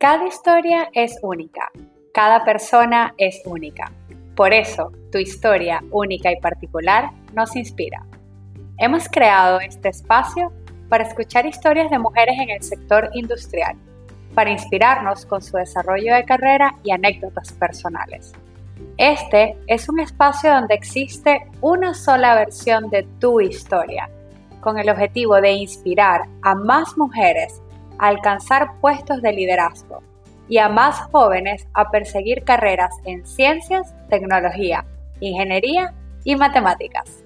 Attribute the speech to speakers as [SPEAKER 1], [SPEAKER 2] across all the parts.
[SPEAKER 1] Cada historia es única, cada persona es única. Por eso, tu historia única y particular nos inspira. Hemos creado este espacio para escuchar historias de mujeres en el sector industrial, para inspirarnos con su desarrollo de carrera y anécdotas personales. Este es un espacio donde existe una sola versión de tu historia, con el objetivo de inspirar a más mujeres alcanzar puestos de liderazgo y a más jóvenes a perseguir carreras en ciencias, tecnología, ingeniería y matemáticas.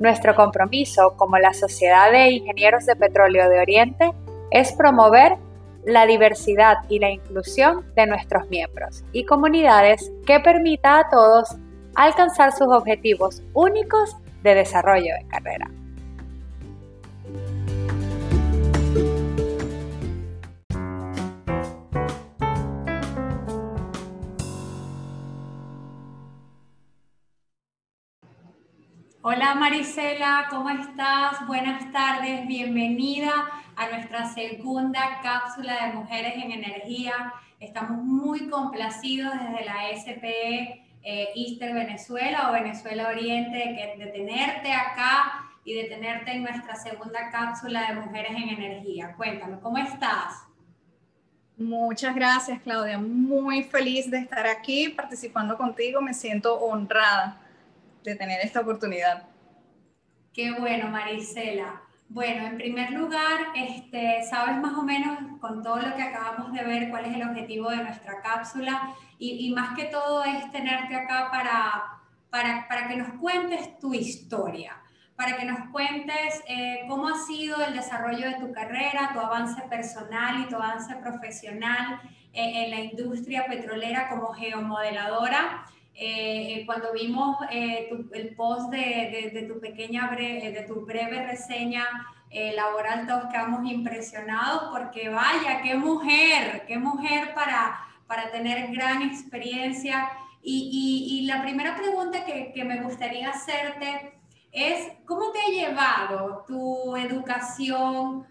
[SPEAKER 1] Nuestro compromiso como la Sociedad de Ingenieros de Petróleo de Oriente es promover la diversidad y la inclusión de nuestros miembros y comunidades que permita a todos alcanzar sus objetivos únicos de desarrollo de carrera. Hola Marisela, ¿cómo estás? Buenas tardes, bienvenida a nuestra segunda cápsula de Mujeres en Energía. Estamos muy complacidos desde la SPE eh, Easter Venezuela o Venezuela Oriente de, de tenerte acá y de tenerte en nuestra segunda cápsula de Mujeres en Energía. Cuéntame, ¿cómo estás?
[SPEAKER 2] Muchas gracias, Claudia. Muy feliz de estar aquí participando contigo. Me siento honrada de tener esta oportunidad.
[SPEAKER 1] Qué bueno, Marisela. Bueno, en primer lugar, este, sabes más o menos con todo lo que acabamos de ver cuál es el objetivo de nuestra cápsula y, más que todo es tenerte acá para, para, para, que nos cuentes tu historia, para que nos cuentes eh, cómo ha sido el desarrollo de tu carrera, tu avance personal y tu avance profesional eh, en la industria petrolera como geomodeladora eh, cuando vimos eh, el post de, de, tu pequeña, breve, de tu breve reseña eh, laboral, todos quedamos impresionados porque vaya, qué mujer, qué mujer para, para tener gran experiencia. Y, y, y la primera pregunta que, que, me gustaría hacerte es, ¿cómo te ha llevado tu educación,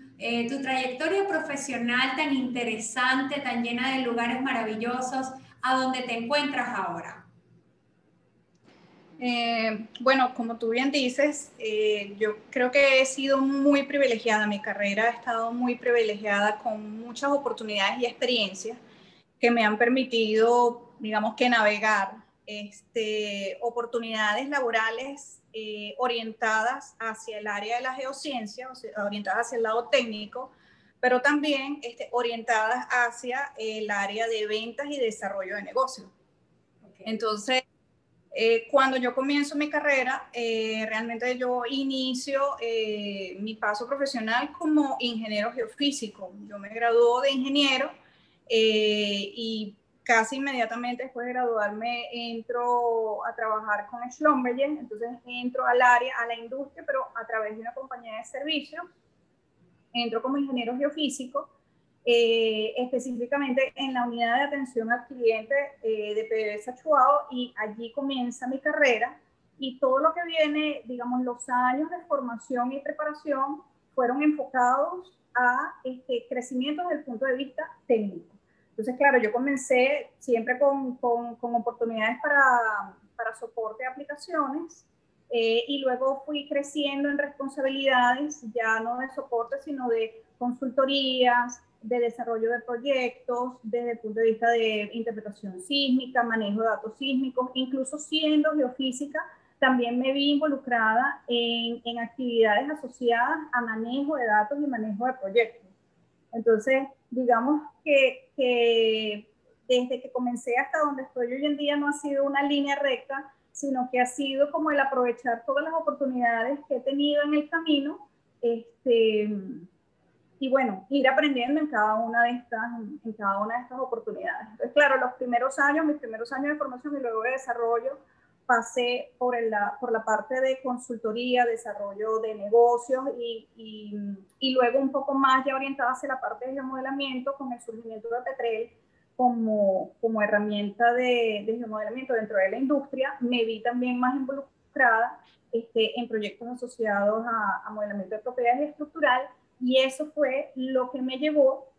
[SPEAKER 1] tu trayectoria profesional tan interesante, tan llena de lugares maravillosos, a donde te encuentras ahora?
[SPEAKER 2] Eh, bueno, como tú bien dices, eh, yo creo que he sido muy privilegiada, mi carrera ha estado muy privilegiada con muchas oportunidades y experiencias que me han permitido, digamos que navegar este, oportunidades laborales eh, orientadas hacia el área de la geociencia, orientadas hacia el lado técnico, pero también este, orientadas hacia el área de ventas y desarrollo de negocios. Entonces, eh, cuando yo comienzo mi carrera, eh, realmente yo inicio eh, mi paso profesional como ingeniero geofísico. Yo me graduó de ingeniero y casi inmediatamente después de graduarme entro a trabajar con Schlumberger, entonces entro al área, a la industria, pero a través de una compañía de servicios, entro como ingeniero geofísico eh, específicamente en la unidad de atención al cliente eh, de PDVSA Chuao y allí comienza mi carrera y todo lo que viene, digamos, los años de formación y preparación fueron enfocados a este crecimiento desde el punto de vista técnico. Entonces, claro, yo comencé siempre con, con, con oportunidades para, para, soporte de aplicaciones eh, y luego fui creciendo en responsabilidades, ya no de soporte, sino de consultorías, de desarrollo de proyectos desde el punto de vista de interpretación sísmica, manejo de datos sísmicos, incluso siendo geofísica, también me vi involucrada en, en actividades asociadas a manejo de datos y manejo de proyectos. Entonces, digamos que, que desde que comencé hasta donde estoy hoy en día no ha sido una línea recta, sino que ha sido como el aprovechar todas las oportunidades que he tenido en el camino, este, y bueno, ir aprendiendo en cada una de estas, en cada una de estas oportunidades. Entonces, claro, los primeros años, mis primeros años de formación y luego de desarrollo, pasé por, el, por la parte de consultoría, desarrollo de negocios y, y, y, luego un poco más ya orientada hacia la parte de geomodelamiento con el surgimiento de Petrel como, como herramienta de, de dentro de la industria. Me vi también más involucrada este, en proyectos asociados a, a modelamiento de propiedades estructural y eso fue lo que me llevó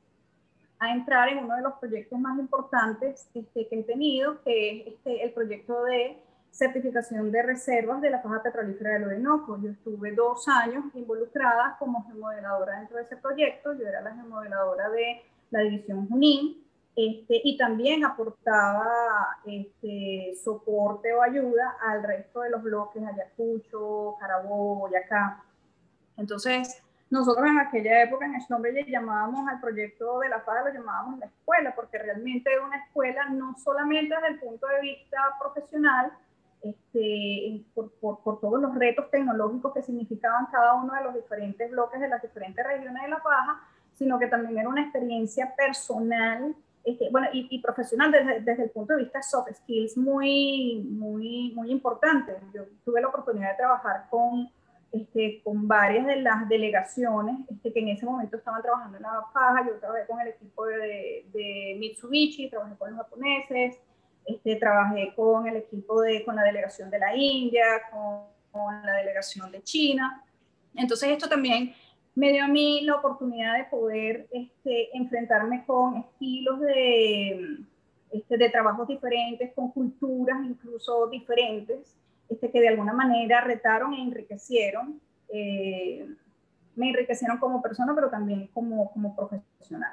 [SPEAKER 2] a entrar en uno de los proyectos más importantes este, que he tenido, que es este, el proyecto de certificación de reservas de la faja petrolífera del Orinoco. Yo estuve dos años involucrada como gemodeladora dentro de ese proyecto. Yo era la gemodeladora de la división Junín este, y también aportaba este, soporte o ayuda al resto de los bloques, Ayacucho, Carabobo, Boyacá. Entonces, nosotros en aquella época en nombre le llamábamos al proyecto de la FADA, lo llamábamos la escuela, porque realmente era una escuela no solamente desde el punto de vista profesional, este, por, por, por, todos los retos tecnológicos que significaban cada uno de los diferentes bloques de las diferentes regiones de La Paja, sino que también era una experiencia personal este, bueno, y, y profesional desde, desde, el punto de vista soft skills muy, muy, muy importante. Yo tuve la oportunidad de trabajar con, este, con varias de las delegaciones este, que en ese momento estaban trabajando en la paja. Yo trabajé con el equipo de, de Mitsubishi, trabajé con los japoneses, este, trabajé con el equipo de, con la delegación de la India, con, con la delegación de China. Entonces esto también me dio a mí la oportunidad de poder este, enfrentarme con estilos de, este, de trabajos diferentes, con culturas incluso diferentes, este, que de alguna manera retaron e enriquecieron. Eh, me enriquecieron como persona, pero también como, como profesional.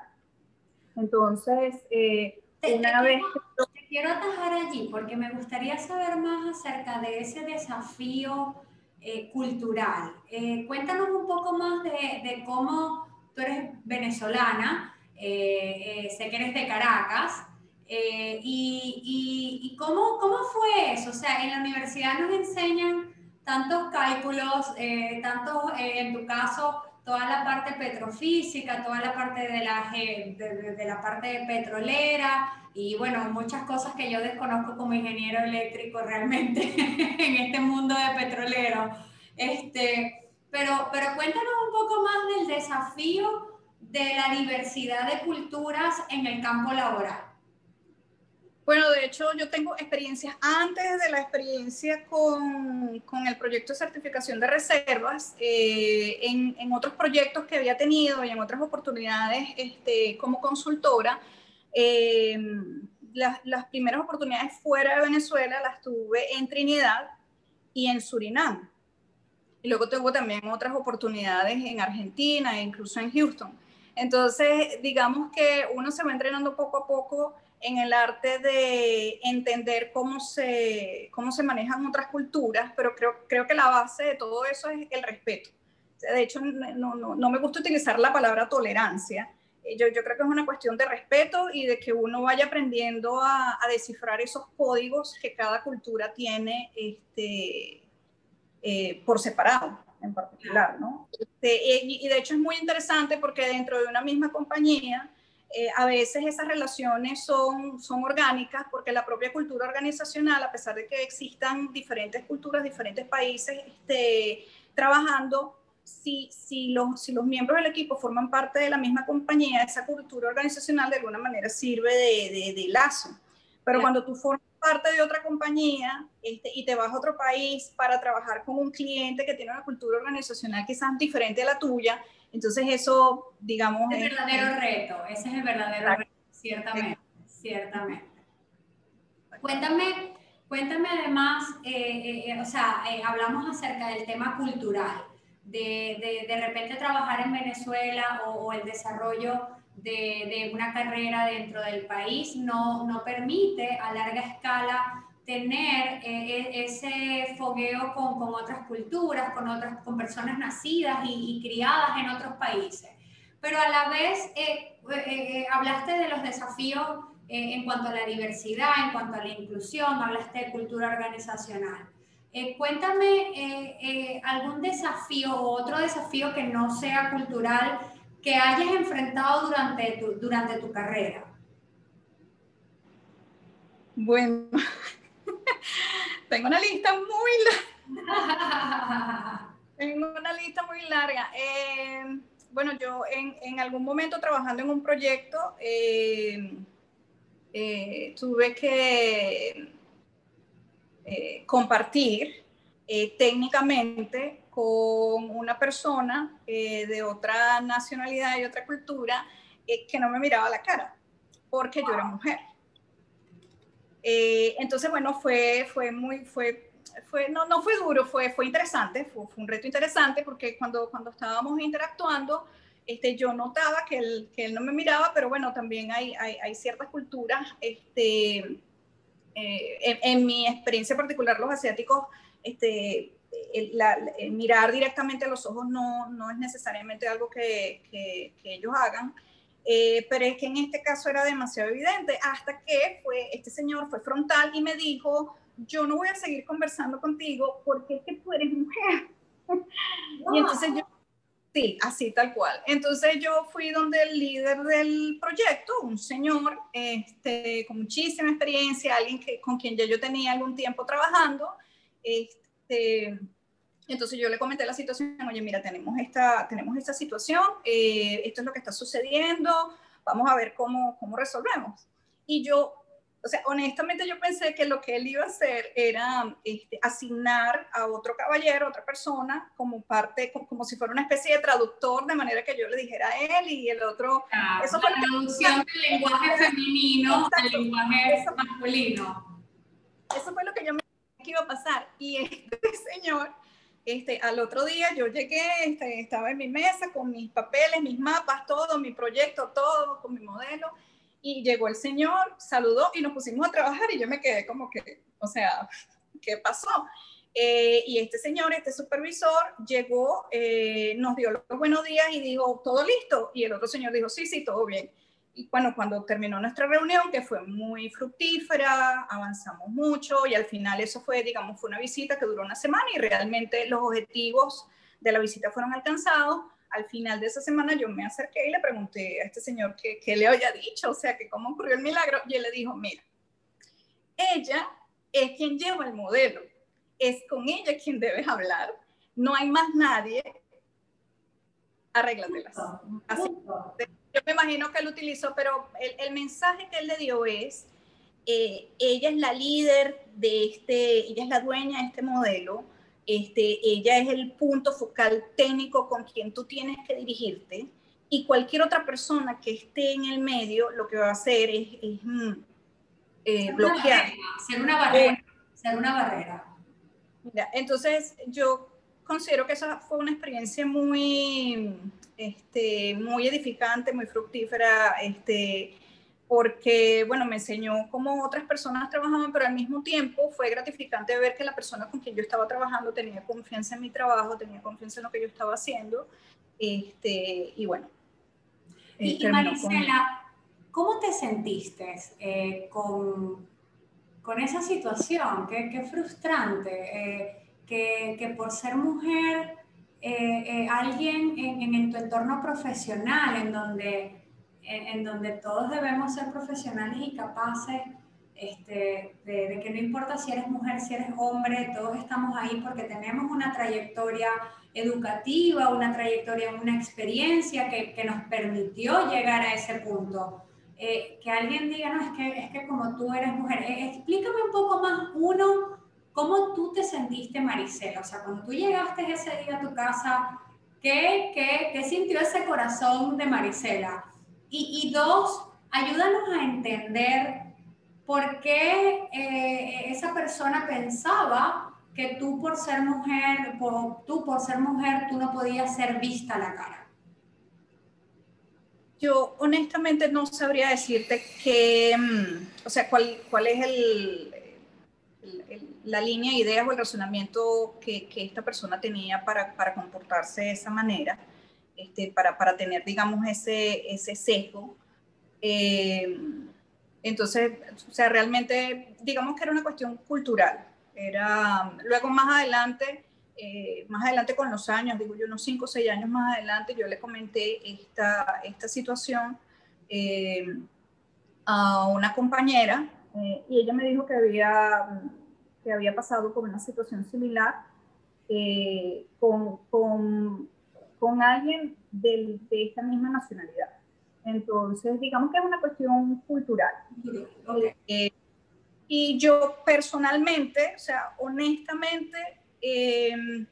[SPEAKER 2] Entonces, eh, una vez...
[SPEAKER 1] te quiero atajar allí porque me gustaría saber más acerca de ese desafío eh, cultural. Eh, cuéntanos un poco más de, cómo tú eres venezolana, eh, sé que eres de Caracas, y, y, cómo, cómo, fue eso. O sea, en la universidad nos enseñan tantos cálculos, tanto en tu caso, toda la parte petrofísica, toda la parte de la, de, de la parte petrolera, y bueno, muchas cosas que yo desconozco como ingeniero eléctrico realmente en este mundo de petrolero. Este, pero, pero cuéntanos un poco más del desafío de la diversidad de culturas en el campo laboral.
[SPEAKER 2] Bueno, de hecho yo tengo experiencias antes de la experiencia con, con el proyecto de certificación de reservas, eh, en, en, otros proyectos que había tenido y en otras oportunidades este, como consultora. Eh, las, las, primeras oportunidades fuera de Venezuela las tuve en Trinidad y en Surinam. Y luego tuve también otras oportunidades en Argentina e incluso en Houston. Entonces, digamos que uno se va entrenando poco a poco en el arte de entender cómo se, cómo se manejan otras culturas, pero creo, creo que la base de todo eso es el respeto. De hecho, no, no, no me gusta utilizar la palabra tolerancia, yo, yo, creo que es una cuestión de respeto y de que uno vaya aprendiendo a, a descifrar esos códigos que cada cultura tiene este, eh, por separado en particular, ¿no? Este, y, y, de hecho es muy interesante porque dentro de una misma compañía eh, a veces esas relaciones son, son orgánicas porque la propia cultura organizacional, a pesar de que existan diferentes culturas, diferentes países este, trabajando, si, si, los, si los miembros del equipo forman parte de la misma compañía, esa cultura organizacional de alguna manera sirve de, de, lazo. Pero cuando tú formas parte de otra compañía este, y te vas a otro país para trabajar con un cliente que tiene una cultura organizacional quizás diferente a la tuya, entonces eso, digamos...
[SPEAKER 1] Es el verdadero reto, ese es el verdadero reto, ciertamente, ciertamente. Cuéntame, cuéntame además, eh, eh, eh o sea, eh, hablamos acerca del tema cultural de, de, de repente trabajar en Venezuela o, o el desarrollo de, de, una carrera dentro del país no, no permite a larga escala tener eh, e, ese fogueo con, con, otras culturas, con, otras, con personas nacidas y, criadas en otros países. Pero a la vez eh, eh, hablaste de los desafíos en cuanto a la diversidad, en cuanto a la inclusión, hablaste de cultura organizacional. Cuéntame algún desafío o otro desafío que no sea cultural que hayas enfrentado durante tu, durante tu carrera.
[SPEAKER 2] Bueno, tengo una lista muy larga. tengo una lista muy larga. bueno, yo en, en, algún momento trabajando en un proyecto tuve que eh, compartir eh, técnicamente con una persona eh, de otra nacionalidad y otra cultura que no me miraba la cara, porque yo era mujer. Entonces, bueno, fue, fue muy, fue, fue, no, no fue duro, fue, fue interesante, fue, fue, un reto interesante, porque cuando, cuando estábamos interactuando, este, yo notaba que él, que él no me miraba, pero bueno, también hay, hay, hay ciertas culturas, este, eh, en, mi experiencia particular, los asiáticos, este, mirar directamente a los ojos no, no es necesariamente algo que, que, ellos hagan, eh, pero es que en este caso era demasiado evidente, hasta que fue, este señor fue frontal y me dijo, yo no voy a seguir conversando contigo porque es que tú eres mujer. Y entonces yo Sí, así tal cual. Entonces yo fui donde el líder del proyecto, un señor este, con muchísima experiencia, alguien que, con quien ya yo tenía algún tiempo trabajando. Este, entonces yo le comenté la situación, oye, mira, tenemos esta, tenemos esta situación, eh, esto es lo que está sucediendo, vamos a ver cómo, cómo resolvemos. Y yo o sea, honestamente yo pensé que lo que él iba a hacer era este, asignar a otro caballero, otra persona, como parte, como, si fuera una especie de traductor, de manera que yo le dijera a él y el otro...
[SPEAKER 1] eso fue la traducción del lenguaje femenino al lenguaje masculino.
[SPEAKER 2] Eso fue lo que yo me que iba a pasar. Y este señor, este, al otro día yo llegué, este, estaba en mi mesa con mis papeles, mis mapas, todo, mi proyecto, todo, con mi modelo y llegó el señor, saludó y nos pusimos a trabajar y yo me quedé como que, o sea, ¿qué pasó? Eh, y este señor, este supervisor, llegó, eh, nos dio los buenos días y dijo, ¿todo listo? Y el otro señor dijo, sí, sí, todo bien. Y bueno, cuando terminó nuestra reunión, que fue muy fructífera, avanzamos mucho y al final eso fue, digamos, fue una visita que duró una semana y realmente los objetivos de la visita fueron alcanzados al final de esa semana yo me acerqué y le pregunté a este señor qué, qué le había dicho, o sea, que cómo ocurrió el milagro, y él le dijo, mira, ella es quien lleva el modelo, es con ella quien debes hablar, no hay más nadie, arréglatelas. Así, yo me imagino que él utilizó, pero el, el mensaje que él le dio es, eh, ella es la líder de este, ella es la dueña de este modelo, este, ella es el punto focal técnico con quien tú tienes que dirigirte y cualquier otra persona que esté en el medio lo que va a hacer es, mm, eh, bloquear.
[SPEAKER 1] ser una barrera. ser una barrera.
[SPEAKER 2] Mira, entonces yo considero que esa fue una experiencia muy, este, muy edificante, muy fructífera. Este, porque, bueno, me enseñó cómo otras personas trabajaban, pero al mismo tiempo fue gratificante ver que la persona con quien yo estaba trabajando tenía confianza en mi trabajo, tenía confianza en lo que yo estaba haciendo, este, y bueno.
[SPEAKER 1] y, eh, Marisela, ¿cómo te sentiste eh, con, con, esa situación? Qué, qué frustrante, eh, que, que, por ser mujer, alguien en, en tu entorno profesional, en donde en, donde todos debemos ser profesionales y capaces este, de, que no importa si eres mujer, si eres hombre, todos estamos ahí porque tenemos una trayectoria educativa, una trayectoria, una experiencia que, que nos permitió llegar a ese punto. Eh, que alguien diga, no, es que, es que como tú eres mujer, eh, explícame un poco más, uno, cómo tú te sentiste, Maricela, o sea, cuando tú llegaste ese día a tu casa, ¿qué, qué, qué sintió ese corazón de Marisela? Y, dos, ayúdanos a entender por qué eh, esa persona pensaba que tú por ser mujer, por, tú por ser mujer, tú no podías ser vista a la cara.
[SPEAKER 2] Yo honestamente no sabría decirte que, mm, o sea, cuál, cuál es el, la línea de ideas o el razonamiento que, que esta persona tenía para, para comportarse de esa manera este, para, para, tener, digamos, ese, ese sesgo. Eh, entonces, o sea, realmente, digamos que era una cuestión cultural. Era, luego más adelante, eh, más adelante con los años, digo yo, unos 5 o 6 años más adelante, yo le comenté esta, esta situación eh, a una compañera y ella me dijo que había, que había pasado por una situación similar con, con con alguien de, de esta misma nacionalidad. Entonces, digamos que es una cuestión cultural. Eh, y yo personalmente, o sea, honestamente, em,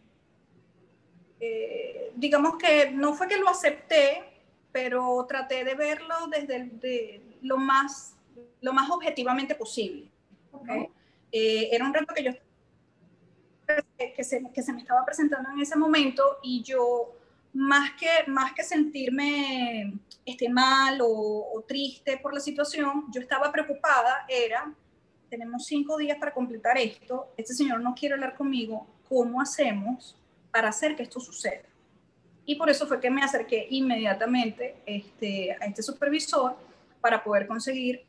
[SPEAKER 2] eh, digamos que no fue que lo acepté, pero traté de verlo desde lo, más, lo más objetivamente posible. Eh, era un reto que yo que se, que se, me estaba presentando en ese momento y yo más que, más que sentirme este, mal o, o, triste por la situación, yo estaba preocupada, era, tenemos cinco días para completar esto, este señor no quiere hablar conmigo, ¿cómo hacemos para hacer que esto suceda? Y por eso fue que me acerqué inmediatamente este, a este supervisor para poder conseguir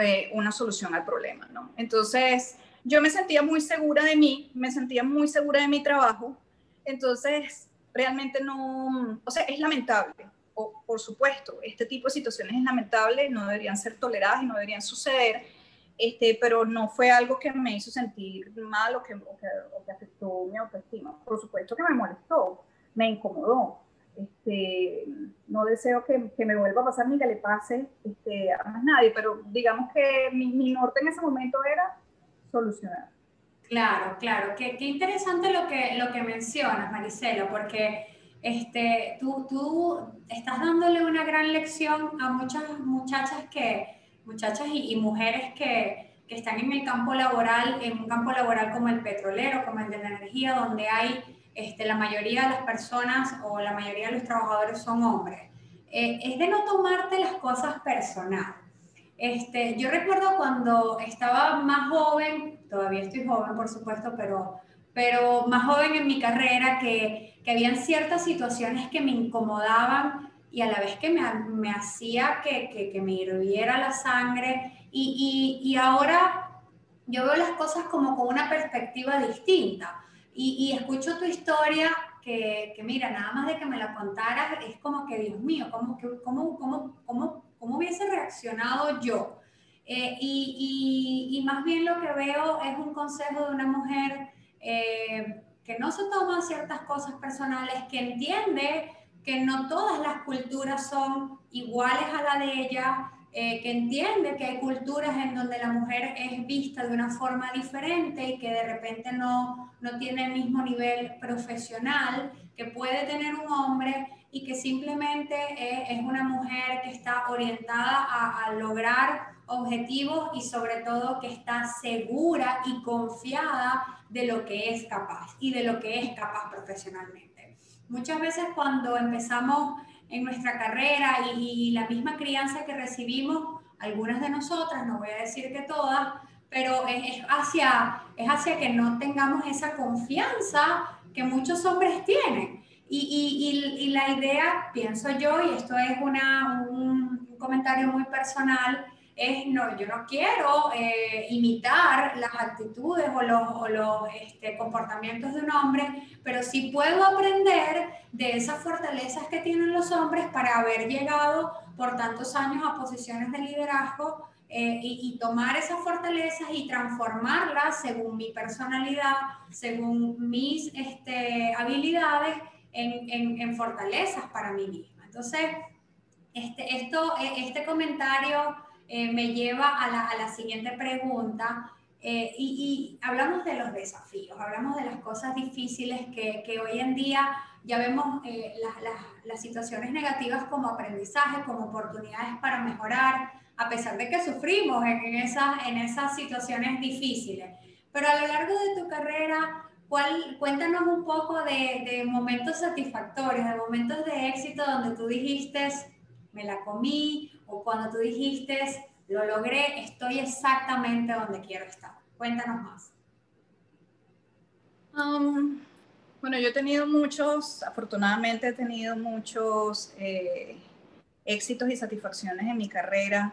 [SPEAKER 2] eh, una solución al problema, ¿no? Entonces, yo me sentía muy segura de mí, me sentía muy segura de mi trabajo, entonces realmente no, o sea, es lamentable, o, por supuesto, este tipo de situaciones es lamentable, no deberían ser toleradas y no deberían suceder, este, pero no fue algo que me hizo sentir mal o que, afectó mi autoestima. Por supuesto que me molestó, me incomodó. Este, no deseo que, que, me vuelva a pasar ni que le pase este, a más nadie, pero digamos que mi, mi norte en ese momento era solucionar.
[SPEAKER 1] Claro, claro. Qué, qué, interesante lo que, lo que mencionas, Maricela, porque este, tú, tú estás dándole una gran lección a muchas muchachas, que, muchachas y, y mujeres que, que, están en el campo laboral, en un campo laboral como el petrolero, como el de la energía, donde hay este, la mayoría de las personas o la mayoría de los trabajadores son hombres, eh, es de no tomarte las cosas personal. Este, yo recuerdo cuando estaba más joven, todavía estoy joven por supuesto, pero, pero más joven en mi carrera, que, que habían ciertas situaciones que me incomodaban y a la vez que me, me hacía que, que, que, me hirviera la sangre. Y, y, y ahora yo veo las cosas como con una perspectiva distinta y, escucho tu historia que, que, mira, nada más de que me la contaras, es como que, Dios mío, ¿cómo, cómo, cómo, cómo, cómo hubiese reaccionado yo? Eh, y, y, y, más bien lo que veo es un consejo de una mujer eh, que no se toma ciertas cosas personales, que entiende que no todas las culturas son iguales a la de ella, eh, que entiende que hay culturas en donde la mujer es vista de una forma diferente y que de repente no, no tiene el mismo nivel profesional que puede tener un hombre y que simplemente es, es una mujer que está orientada a, a lograr objetivos y sobre todo que está segura y confiada de lo que es capaz y de lo que es capaz profesionalmente. Muchas veces cuando empezamos en nuestra carrera y, la misma crianza que recibimos, algunas de nosotras, no voy a decir que todas, pero es, hacia, es hacia que no tengamos esa confianza que muchos hombres tienen. Y, y, la idea, pienso yo, y esto es una, un, un comentario muy personal, es, no, yo no quiero eh, imitar las actitudes o los, este, comportamientos de un hombre, pero sí puedo aprender de esas fortalezas que tienen los hombres para haber llegado por tantos años a posiciones de liderazgo eh, y, tomar esas fortalezas y transformarlas según mi personalidad, según mis este, habilidades en, en, en, fortalezas para mí misma. Entonces, este, esto, e, este comentario eh, me lleva a la, a la siguiente pregunta. Eh, y, y, hablamos de los desafíos, hablamos de las cosas difíciles que, que hoy en día ya vemos eh, las, las, situaciones negativas como aprendizaje, como oportunidades para mejorar, a pesar de que sufrimos en, en, esas, en esas situaciones difíciles. Pero a lo largo de tu carrera, ¿cuál, cuéntanos un poco de, de momentos satisfactorios, de momentos de éxito donde tú dijiste, me la comí, o cuando tú dijiste, lo logré, estoy exactamente donde quiero estar. Cuéntanos más.
[SPEAKER 2] Bueno, yo he tenido muchos, afortunadamente he tenido muchos eh, éxitos y satisfacciones en mi carrera.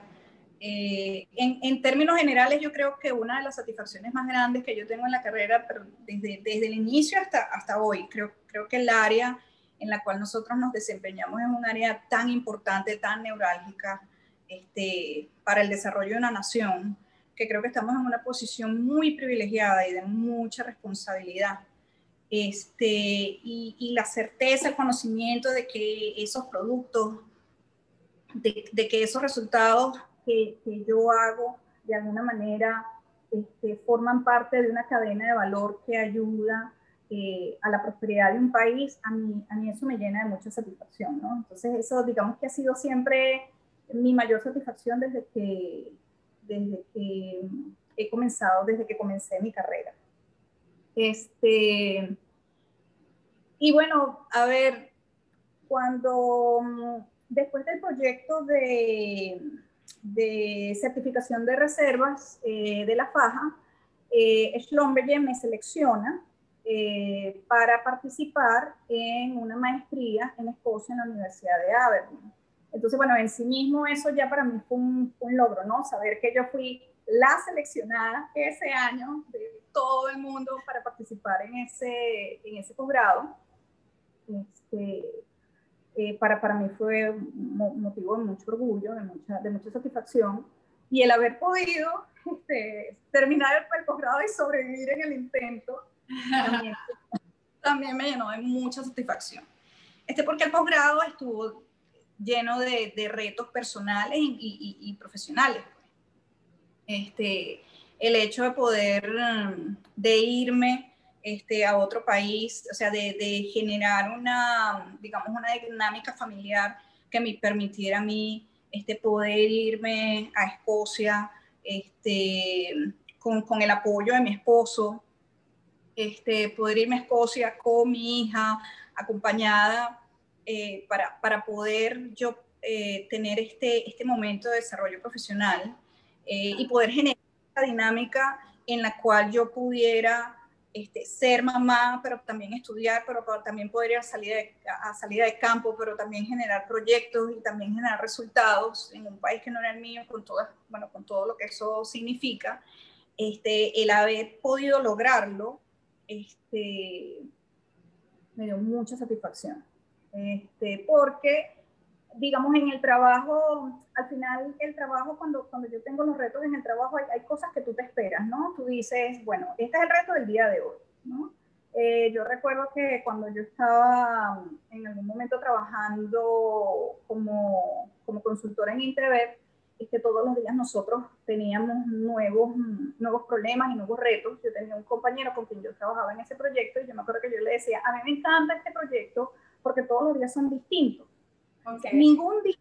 [SPEAKER 2] Eh, en, en, términos generales, yo creo que una de las satisfacciones más grandes que yo tengo en la carrera, pero desde, desde el inicio hasta, hasta hoy, creo, creo que el área en la cual nosotros nos desempeñamos es un área tan importante, tan neurálgica este, para el desarrollo de una nación, que creo que estamos en una posición muy privilegiada y de mucha responsabilidad. Este, y, y la certeza, el conocimiento de que esos productos, de, de que esos resultados que, que, yo hago de alguna manera este, forman parte de una cadena de valor que ayuda eh, a la prosperidad de un país, a mí, a mí eso me llena de mucha satisfacción, ¿no? Entonces eso digamos que ha sido siempre mi mayor satisfacción desde que, desde que he comenzado, desde que comencé mi carrera. Este, y bueno, a ver, cuando después del proyecto de, de certificación de reservas eh, de la faja, eh, Schlumberger me selecciona eh, para participar en una maestría en Escocia en la Universidad de Aberdeen. Entonces, bueno, en sí mismo eso ya para mí fue un, un logro, ¿no? Saber que yo fui la seleccionada ese año de todo el mundo para participar en ese, en ese posgrado. Este, eh, para, para mí fue motivo de mucho orgullo, de mucha, de mucha satisfacción. Y el haber podido este, terminar el, posgrado y sobrevivir en el intento también, me llenó de mucha satisfacción. Este, porque el posgrado estuvo lleno de, de retos personales y, y, y profesionales. Este, el hecho de poder, mm, de irme este, a otro país, o sea, de, de, generar una, digamos, una dinámica familiar que me permitiera a mí este, poder irme a Escocia este, con, con el apoyo de mi esposo, este, poder irme a Escocia con mi hija, acompañada, eh, para, para, poder yo eh, tener este, este momento de desarrollo profesional eh, y poder generar esta dinámica en la cual yo pudiera este, ser mamá, pero también estudiar, pero, también poder ir a salida, de, a salida de campo, pero también generar proyectos y también generar resultados en un país que no era el mío, con, todas, bueno, con todo lo que eso significa. Este, el haber podido lograrlo este, me dio mucha satisfacción, este, porque digamos, en el trabajo, al final el trabajo, cuando, cuando yo tengo los retos en el trabajo, hay, cosas que tú te esperas, ¿no? Tú dices, bueno, este es el reto del día de hoy. Eh, yo recuerdo que cuando yo estaba en algún momento trabajando como, como consultora en Internet, es que todos los días nosotros teníamos nuevos, nuevos problemas y nuevos retos. Yo tenía un compañero con quien yo trabajaba en ese proyecto y yo me acuerdo que yo le decía, a mí me encanta este proyecto porque todos los días son distintos Ningún día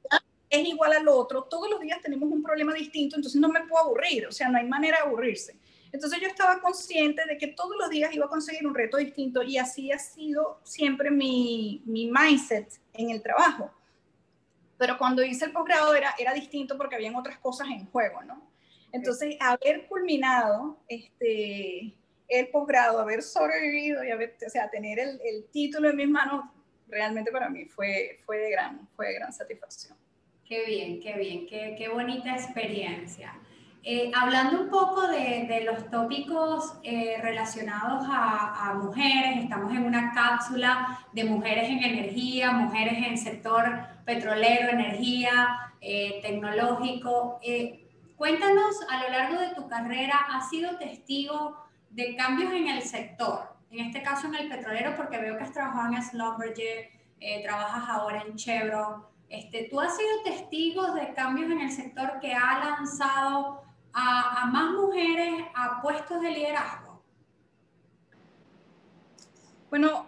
[SPEAKER 2] es igual al otro, todos los días tenemos un problema distinto, entonces no me puedo aburrir, o sea, no hay manera de aburrirse. Entonces yo estaba consciente de que todos los días iba a conseguir un reto distinto y así ha sido siempre mi, mi mindset en el trabajo. Pero cuando hice el posgrado era, era distinto porque habían otras cosas en juego, ¿no? Entonces, haber culminado este, el posgrado, haber sobrevivido y haber, o sea, tener el, el título en mis manos realmente para mí fue, fue, de, gran, fue de gran satisfacción.
[SPEAKER 1] Qué bien, qué bien, qué, qué bonita experiencia. Eh, hablando un poco de, de los tópicos eh, relacionados a, a, mujeres, estamos en una cápsula de mujeres en energía, mujeres en sector petrolero, energía, eh, tecnológico. cuéntanos, a lo largo de tu carrera, ¿has sido testigo de cambios en el sector? en este caso en el petrolero, porque veo que has trabajado en Schlumberger, eh, trabajas ahora en Chevron. Este, ¿Tú has sido testigo de cambios en el sector que ha lanzado a, a más mujeres a puestos de liderazgo?
[SPEAKER 2] Bueno,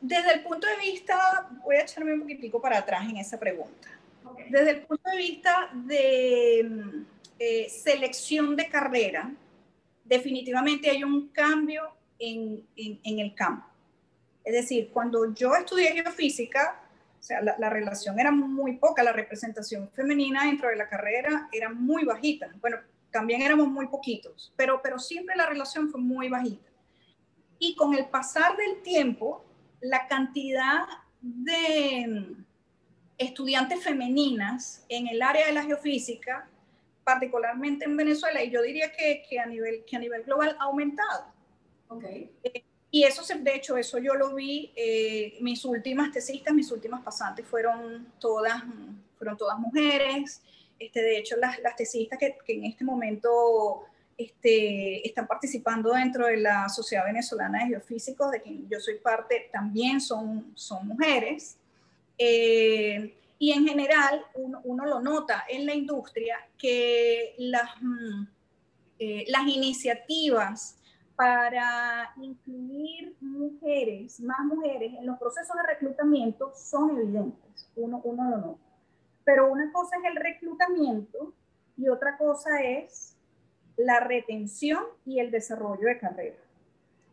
[SPEAKER 2] desde el punto de vista, voy a echarme un poquitico para atrás en esa pregunta. Okay. Desde el punto de vista de eh, selección de carrera, definitivamente hay un cambio en, en, el campo. Es decir, cuando yo estudié geofísica, o sea, la, la, relación era muy poca, la representación femenina dentro de la carrera era muy bajita. Bueno, también éramos muy poquitos, pero, pero siempre la relación fue muy bajita. Y con el pasar del tiempo, la cantidad de estudiantes femeninas en el área de la geofísica, particularmente en Venezuela, y yo diría que, que, a, nivel, que a nivel global ha aumentado.
[SPEAKER 1] Okay.
[SPEAKER 2] Eh, y eso, de hecho, eso yo lo vi, eh, mis últimas tesistas, mis últimas pasantes fueron todas, fueron todas mujeres. Este, de hecho, las, las tesistas que, que, en este momento este, están participando dentro de la Sociedad Venezolana de Geofísicos, de quien yo soy parte, también son, son mujeres. Eh, y en general, uno, uno, lo nota en la industria que las, mm, eh, las iniciativas para incluir mujeres, más mujeres en los procesos de reclutamiento son evidentes, uno, uno lo nota. Pero una cosa es el reclutamiento y otra cosa es la retención y el desarrollo de carrera.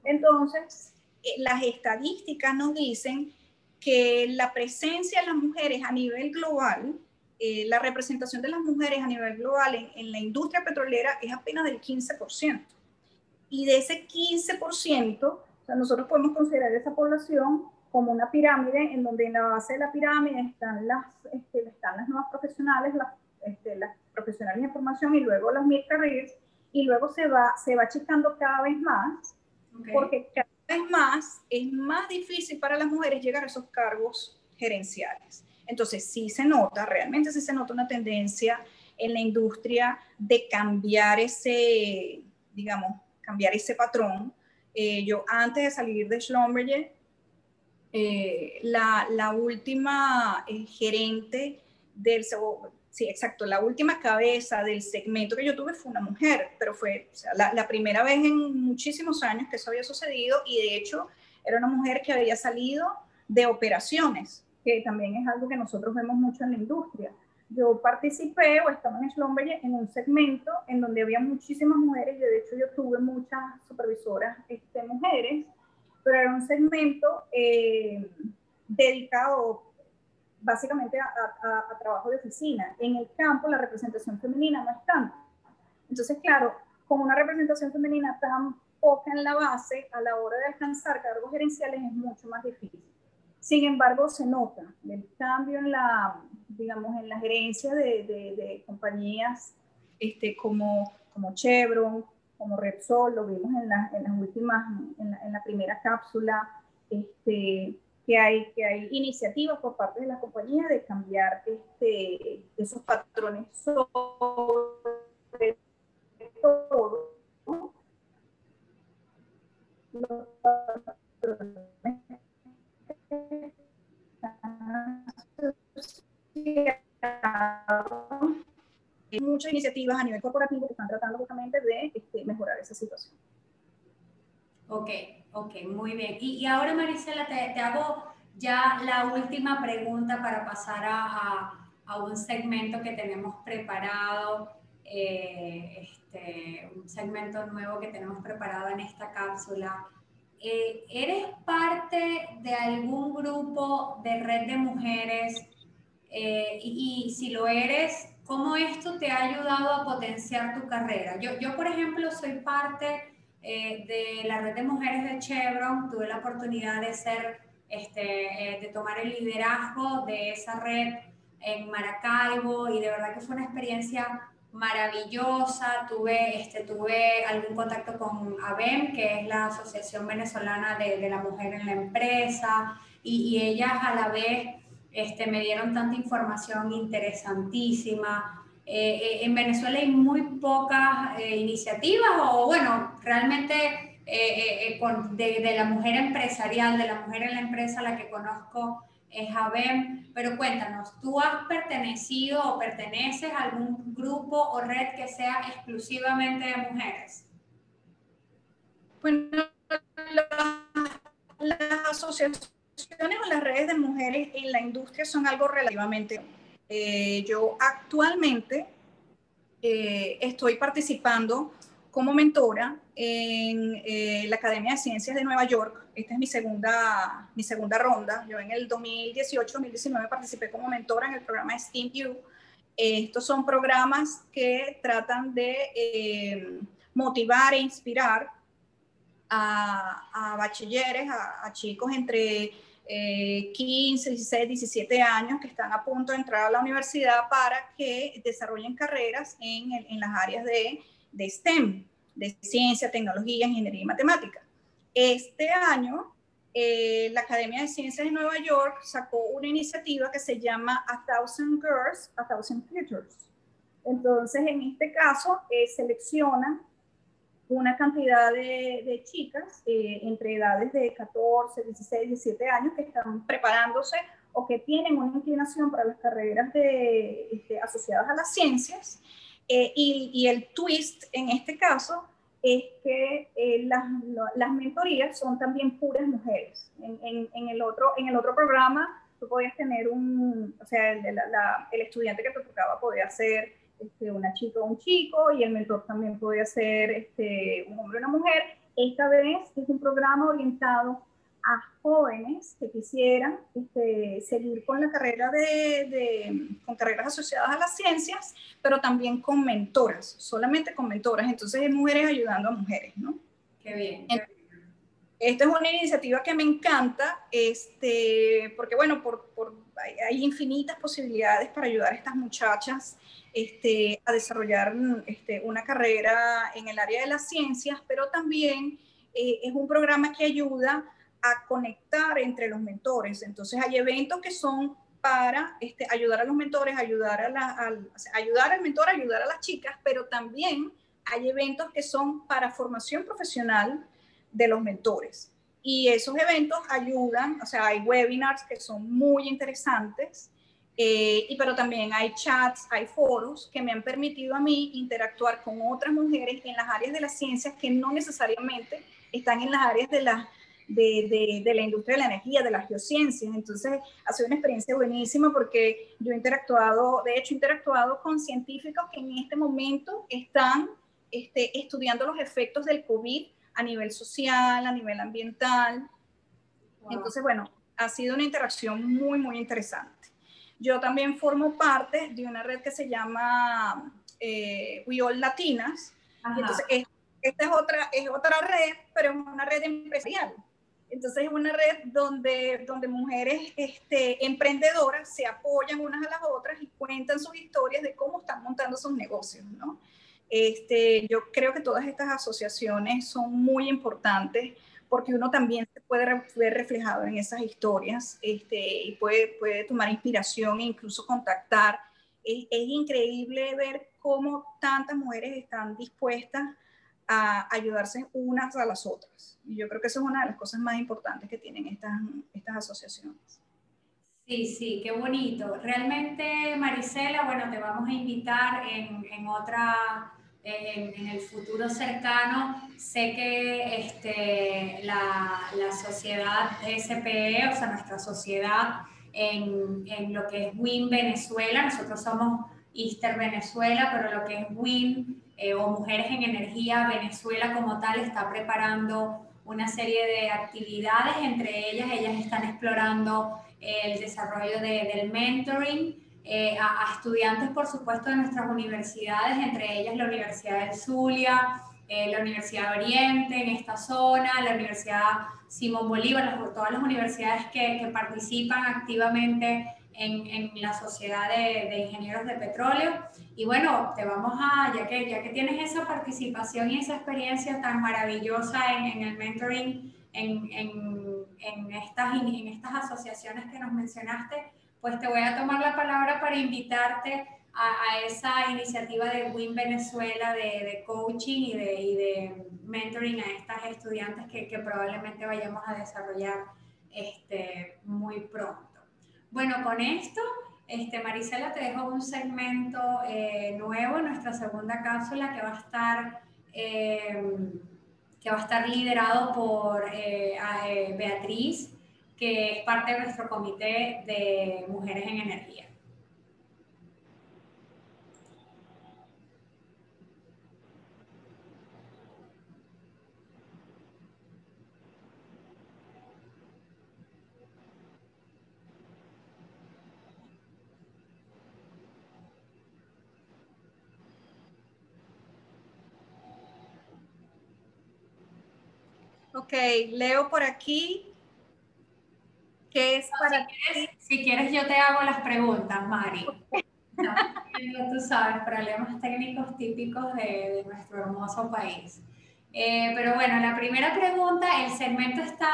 [SPEAKER 2] Entonces, eh, las estadísticas nos dicen que la presencia de las mujeres a nivel global, eh, la representación de las mujeres a nivel global en, en, la industria petrolera es apenas del 15%. Y de ese 15%, o sea, nosotros podemos considerar esa población como una pirámide en donde en la base de la pirámide están las, este, están las nuevas profesionales, las, este, las profesionales de información y luego los mid-careers, y luego se va, se va achicando cada vez más, porque cada vez más es más difícil para las mujeres llegar a esos cargos gerenciales. Entonces, sí se nota, realmente sí se nota una tendencia en la industria de cambiar ese, digamos, cambiar ese patrón. Eh, yo antes de salir de Schlumberger, eh, la, la, última eh, gerente del, sí, exacto, la última cabeza del segmento que yo tuve fue una mujer, pero fue la, primera vez en muchísimos años que eso había sucedido y de hecho era una mujer que había salido de operaciones, que también es algo que nosotros vemos mucho en la industria. Yo participé o estaba en Schlumberger en un segmento en donde había muchísimas mujeres, y de hecho yo tuve muchas supervisoras este, mujeres, pero era un segmento eh, dedicado básicamente a, trabajo de oficina. En el campo la representación femenina no es tanto. Entonces, claro, con una representación femenina tan poca en la base, a la hora de alcanzar cargos gerenciales es mucho más difícil. Sin embargo, se nota el cambio en la, digamos, en la gerencia de, de, compañías este, como, como Chevron, como Repsol, lo vimos en, la, en las últimas, en la primera cápsula, este, que hay, que hay iniciativas por parte de la compañía de cambiar este, esos patrones sobre todo hay muchas iniciativas a nivel corporativo que están tratando justamente de este, mejorar esa situación.
[SPEAKER 1] Ok, ok, muy bien. Y, y ahora, Marisela, te, te, hago ya la última pregunta para pasar a, a, un segmento que tenemos preparado, eh, este, un segmento nuevo que tenemos preparado en esta cápsula. Eh, ¿Eres parte de algún grupo de red de mujeres? Eh, y, y, si lo eres, ¿cómo esto te ha ayudado a potenciar tu carrera? Yo, yo por ejemplo, soy parte eh, de la red de mujeres de Chevron, tuve la oportunidad de ser, este, eh, de tomar el liderazgo de esa red en Maracaibo y de verdad que fue una experiencia maravillosa. Tuve, este, tuve algún contacto con ABEM, que es la Asociación Venezolana de, de la Mujer en la Empresa, y, y, ellas a la vez este, me dieron tanta información interesantísima. Eh, eh, en Venezuela hay muy pocas eh, iniciativas o bueno, realmente de, de, la mujer empresarial, de la mujer en la empresa, la que conozco es ABEM, pero cuéntanos, ¿tú has pertenecido o perteneces a algún grupo o red que sea exclusivamente de mujeres?
[SPEAKER 2] Bueno, las asociaciones o las redes de mujeres en la industria son algo relativamente eh, yo actualmente eh, estoy participando como mentora en eh, la Academia de Ciencias de Nueva York. Esta es mi segunda, mi segunda ronda. Yo en el 2018-2019 participé como mentora en el programa STEAM U. estos son programas que tratan de motivar e inspirar a, bachilleres, a chicos entre 15, 16, 17 años que están a punto de entrar a la universidad para que desarrollen carreras en, las áreas de, de, STEM, de ciencia, tecnología, ingeniería y matemática. Este año, eh, la Academia de Ciencias de Nueva York sacó una iniciativa que se llama A Thousand Girls, A Thousand Futures. Entonces, en este caso, eh, seleccionan una cantidad de, chicas eh, entre edades de 14, 16, 17 años que están preparándose o que tienen una inclinación para las carreras de, este, asociadas a las ciencias. Eh, y, y, el twist en este caso es que eh, las, las, mentorías son también puras mujeres. En, en, el otro, en el otro programa tú podías tener un, o sea, el, el estudiante que te tocaba podía ser este, una chica o un chico y el mentor también podía ser este, un hombre o una mujer. Esta vez es un programa orientado a jóvenes que quisieran este, seguir con la carrera de, de, con carreras asociadas a las ciencias, pero también con mentoras, solamente con mentoras. Entonces, es mujeres ayudando a mujeres, ¿no?
[SPEAKER 1] Qué bien.
[SPEAKER 2] Esta es una iniciativa que me encanta, este, porque bueno, por, hay, infinitas posibilidades para ayudar a estas muchachas este, a desarrollar este, una carrera en el área de las ciencias, pero también eh, es un programa que ayuda a conectar entre los mentores. Entonces hay eventos que son para este, ayudar a los mentores, ayudar, a la, ayudar al mentor, ayudar a las chicas, pero también hay eventos que son para formación profesional de los mentores. Y esos eventos ayudan, o sea, hay webinars que son muy interesantes, eh, y, pero también hay chats, hay foros que me han permitido a mí interactuar con otras mujeres en las áreas de las ciencias que no necesariamente están en las áreas de la de, de, la industria de la energía, de las geociencias. Entonces, ha sido una experiencia buenísima porque yo he interactuado, de hecho, he interactuado con científicos que en este momento están este, estudiando los efectos del COVID a nivel social, a nivel ambiental. Entonces, bueno, ha sido una interacción muy, muy interesante. Yo también formo parte de una red que se llama eh, We All Latinas. Entonces, esta es otra, es otra red, pero es una red empresarial. Entonces es una red donde, donde mujeres este, emprendedoras se apoyan unas a las otras y cuentan sus historias de cómo están montando sus negocios, ¿no? Este, yo creo que todas estas asociaciones son muy importantes porque uno también se puede ver reflejado en esas historias este, y puede, puede tomar inspiración e incluso contactar. Es, es increíble ver cómo tantas mujeres están dispuestas a ayudarse unas a las otras. Y yo creo que eso es una de las cosas más importantes que tienen estas, estas asociaciones.
[SPEAKER 1] Sí, sí, qué bonito. Realmente, Marisela, bueno, te vamos a invitar en, en otra, en, en, el futuro cercano. Sé que este, la, la sociedad SPE, o sea, nuestra sociedad en, en lo que es WIN Venezuela, nosotros somos Easter Venezuela, pero lo que es WIN eh, o Mujeres en Energía Venezuela como tal está preparando una serie de actividades, entre ellas ellas están explorando el desarrollo del mentoring eh, a, estudiantes, por supuesto, de nuestras universidades, entre ellas la Universidad del Zulia, eh, la Universidad de Oriente en esta zona, la Universidad Simón Bolívar, todas las universidades que, que participan activamente en, la Sociedad de, Ingenieros de Petróleo. Y bueno, te vamos a, ya que, ya que tienes esa participación y esa experiencia tan maravillosa en, el mentoring, en, en, estas, en estas asociaciones que nos mencionaste, pues te voy a tomar la palabra para invitarte a, esa iniciativa de WIN Venezuela de, coaching y de, mentoring a estas estudiantes que, probablemente vayamos a desarrollar este, muy pronto. Bueno, con esto, este, Marisela, te dejo un segmento eh, nuevo, nuestra segunda cápsula que va a estar, eh, que va a estar liderado por eh, Beatriz, que es parte de nuestro comité de Mujeres en Energía.
[SPEAKER 2] Ok, leo por aquí. ¿Qué es para
[SPEAKER 1] si quieres, yo te hago las preguntas, Mari. tú sabes, problemas técnicos típicos de, nuestro hermoso país. Eh, pero bueno, la primera pregunta, el segmento está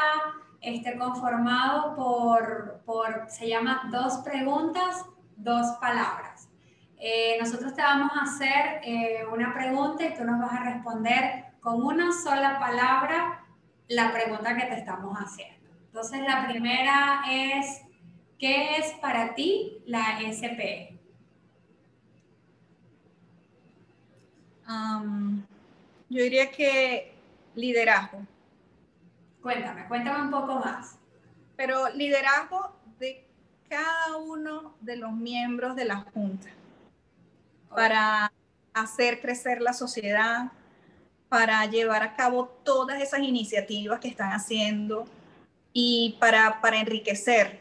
[SPEAKER 1] este, conformado por, por, se llama dos preguntas, dos palabras. Eh, nosotros te vamos a hacer eh, una pregunta y tú nos vas a responder con una sola palabra la pregunta que te estamos haciendo. Entonces, la primera es, ¿qué es para ti la SPE?
[SPEAKER 2] yo diría que liderazgo.
[SPEAKER 1] Cuéntame, cuéntame un poco más.
[SPEAKER 2] Pero liderazgo de cada uno de los miembros de la Junta para hacer crecer la sociedad, para llevar a cabo todas esas iniciativas que están haciendo y para, para enriquecer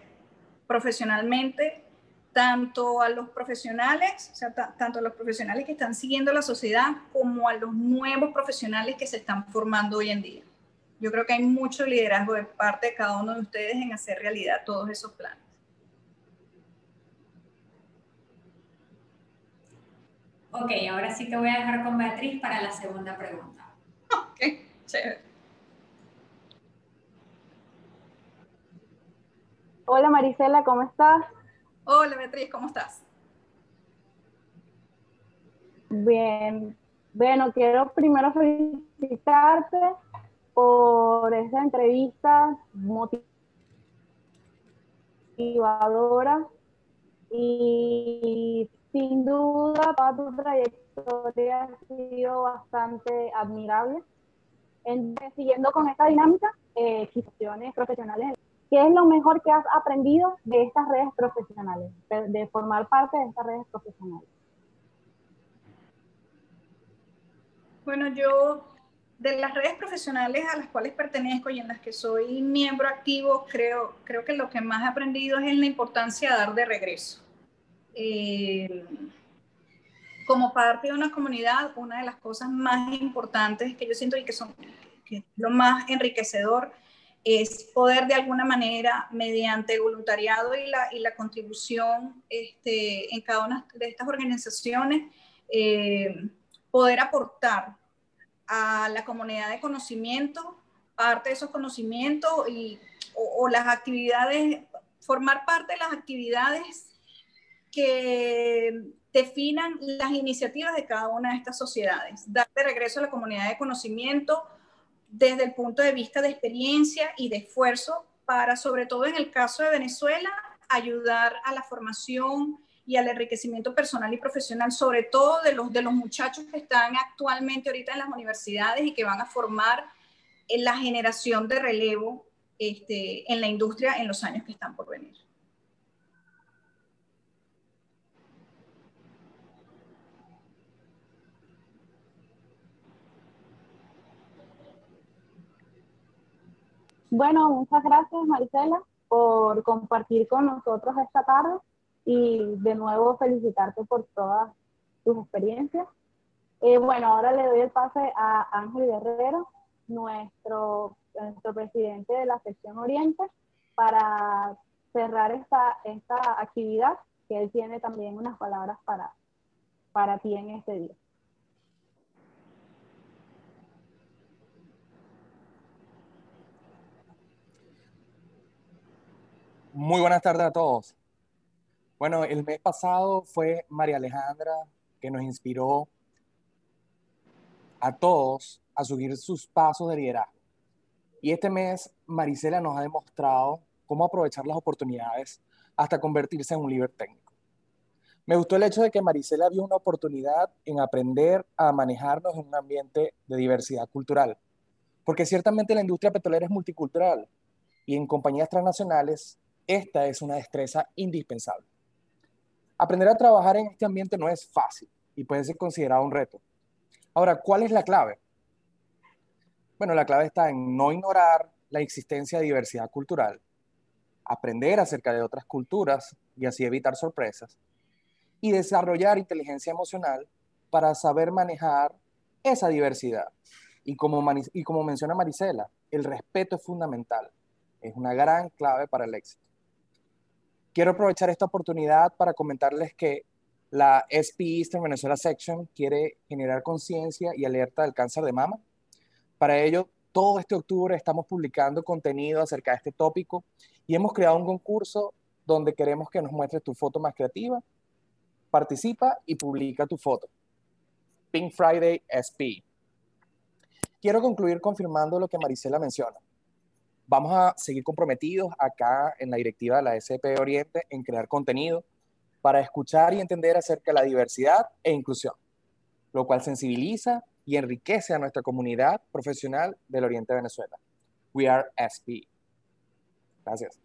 [SPEAKER 2] profesionalmente tanto a los profesionales, o sea, tanto a los profesionales que están siguiendo la sociedad como a los nuevos profesionales que se están formando hoy en día. Yo creo que hay mucho liderazgo de parte de cada uno de ustedes en hacer realidad todos esos planes.
[SPEAKER 1] Ok, ahora sí te voy a dejar con Beatriz para la segunda pregunta.
[SPEAKER 2] Ok, chévere.
[SPEAKER 3] Hola Marisela, ¿cómo estás?
[SPEAKER 2] Hola Beatriz, ¿cómo estás?
[SPEAKER 3] Bien. Bueno, quiero primero felicitarte por esa entrevista motivadora y sin duda toda tu trayectoria ha sido bastante admirable. En, siguiendo con esta dinámica, eh, profesionales ¿Qué es lo mejor que has aprendido de estas redes profesionales, de, formar parte de estas redes profesionales?
[SPEAKER 2] Bueno, yo de las redes profesionales a las cuales pertenezco y en las que soy miembro activo, creo, creo que lo que más he aprendido es en la importancia de dar de regreso. Eh, como parte de una comunidad, una de las cosas más importantes que yo siento y que son que lo más enriquecedor es poder de alguna manera, mediante voluntariado y la, y la contribución este, en cada una de estas organizaciones, eh, poder aportar a la comunidad de conocimiento, parte de esos conocimientos y, o, las actividades, formar parte de las actividades que definan las iniciativas de cada una de estas sociedades, dar de regreso a la comunidad de conocimiento, desde el punto de vista de experiencia y de esfuerzo para, sobre todo en el caso de Venezuela, ayudar a la formación y al enriquecimiento personal y profesional, sobre todo de los, de los muchachos que están actualmente ahorita en las universidades y que van a formar en la generación de relevo este, en la industria en los años que están por venir.
[SPEAKER 3] Bueno, muchas gracias Marisela por compartir con nosotros esta tarde y de nuevo felicitarte por todas tus experiencias. Eh, bueno, ahora le doy el pase a Ángel Guerrero, nuestro, nuestro presidente de la sección Oriente, para cerrar esta, esta actividad, que él tiene también unas palabras para, para ti en este día.
[SPEAKER 4] Muy buenas tardes a todos. Bueno, el mes pasado fue María Alejandra que nos inspiró a todos a subir sus pasos de liderazgo. Y este mes Marisela nos ha demostrado cómo aprovechar las oportunidades hasta convertirse en un líder técnico. Me gustó el hecho de que Marisela vio una oportunidad en aprender a manejarnos en un ambiente de diversidad cultural, porque ciertamente la industria petrolera es multicultural y en compañías transnacionales esta es una destreza indispensable. Aprender a trabajar en este ambiente no es fácil y puede ser considerado un reto. Ahora, ¿cuál es la clave? Bueno, la clave está en no ignorar la existencia de diversidad cultural, aprender acerca de otras culturas y así evitar sorpresas, y desarrollar inteligencia emocional para saber manejar esa diversidad. Y como, menciona Marisela, el respeto es fundamental, es una gran clave para el éxito. Quiero aprovechar esta oportunidad para comentarles que la SP Eastern Venezuela Section quiere generar conciencia y alerta del cáncer de mama. Para ello, todo este octubre estamos publicando contenido acerca de este tópico y hemos creado un concurso donde queremos que nos muestres tu foto más creativa. Participa y publica tu foto. Pink Friday SP. Quiero concluir confirmando lo que Marisela menciona vamos a seguir comprometidos acá en la directiva de la SP Oriente en crear contenido para escuchar y entender acerca de la diversidad e inclusión, lo cual sensibiliza y enriquece a nuestra comunidad profesional del Oriente de Venezuela. We are SP. Gracias.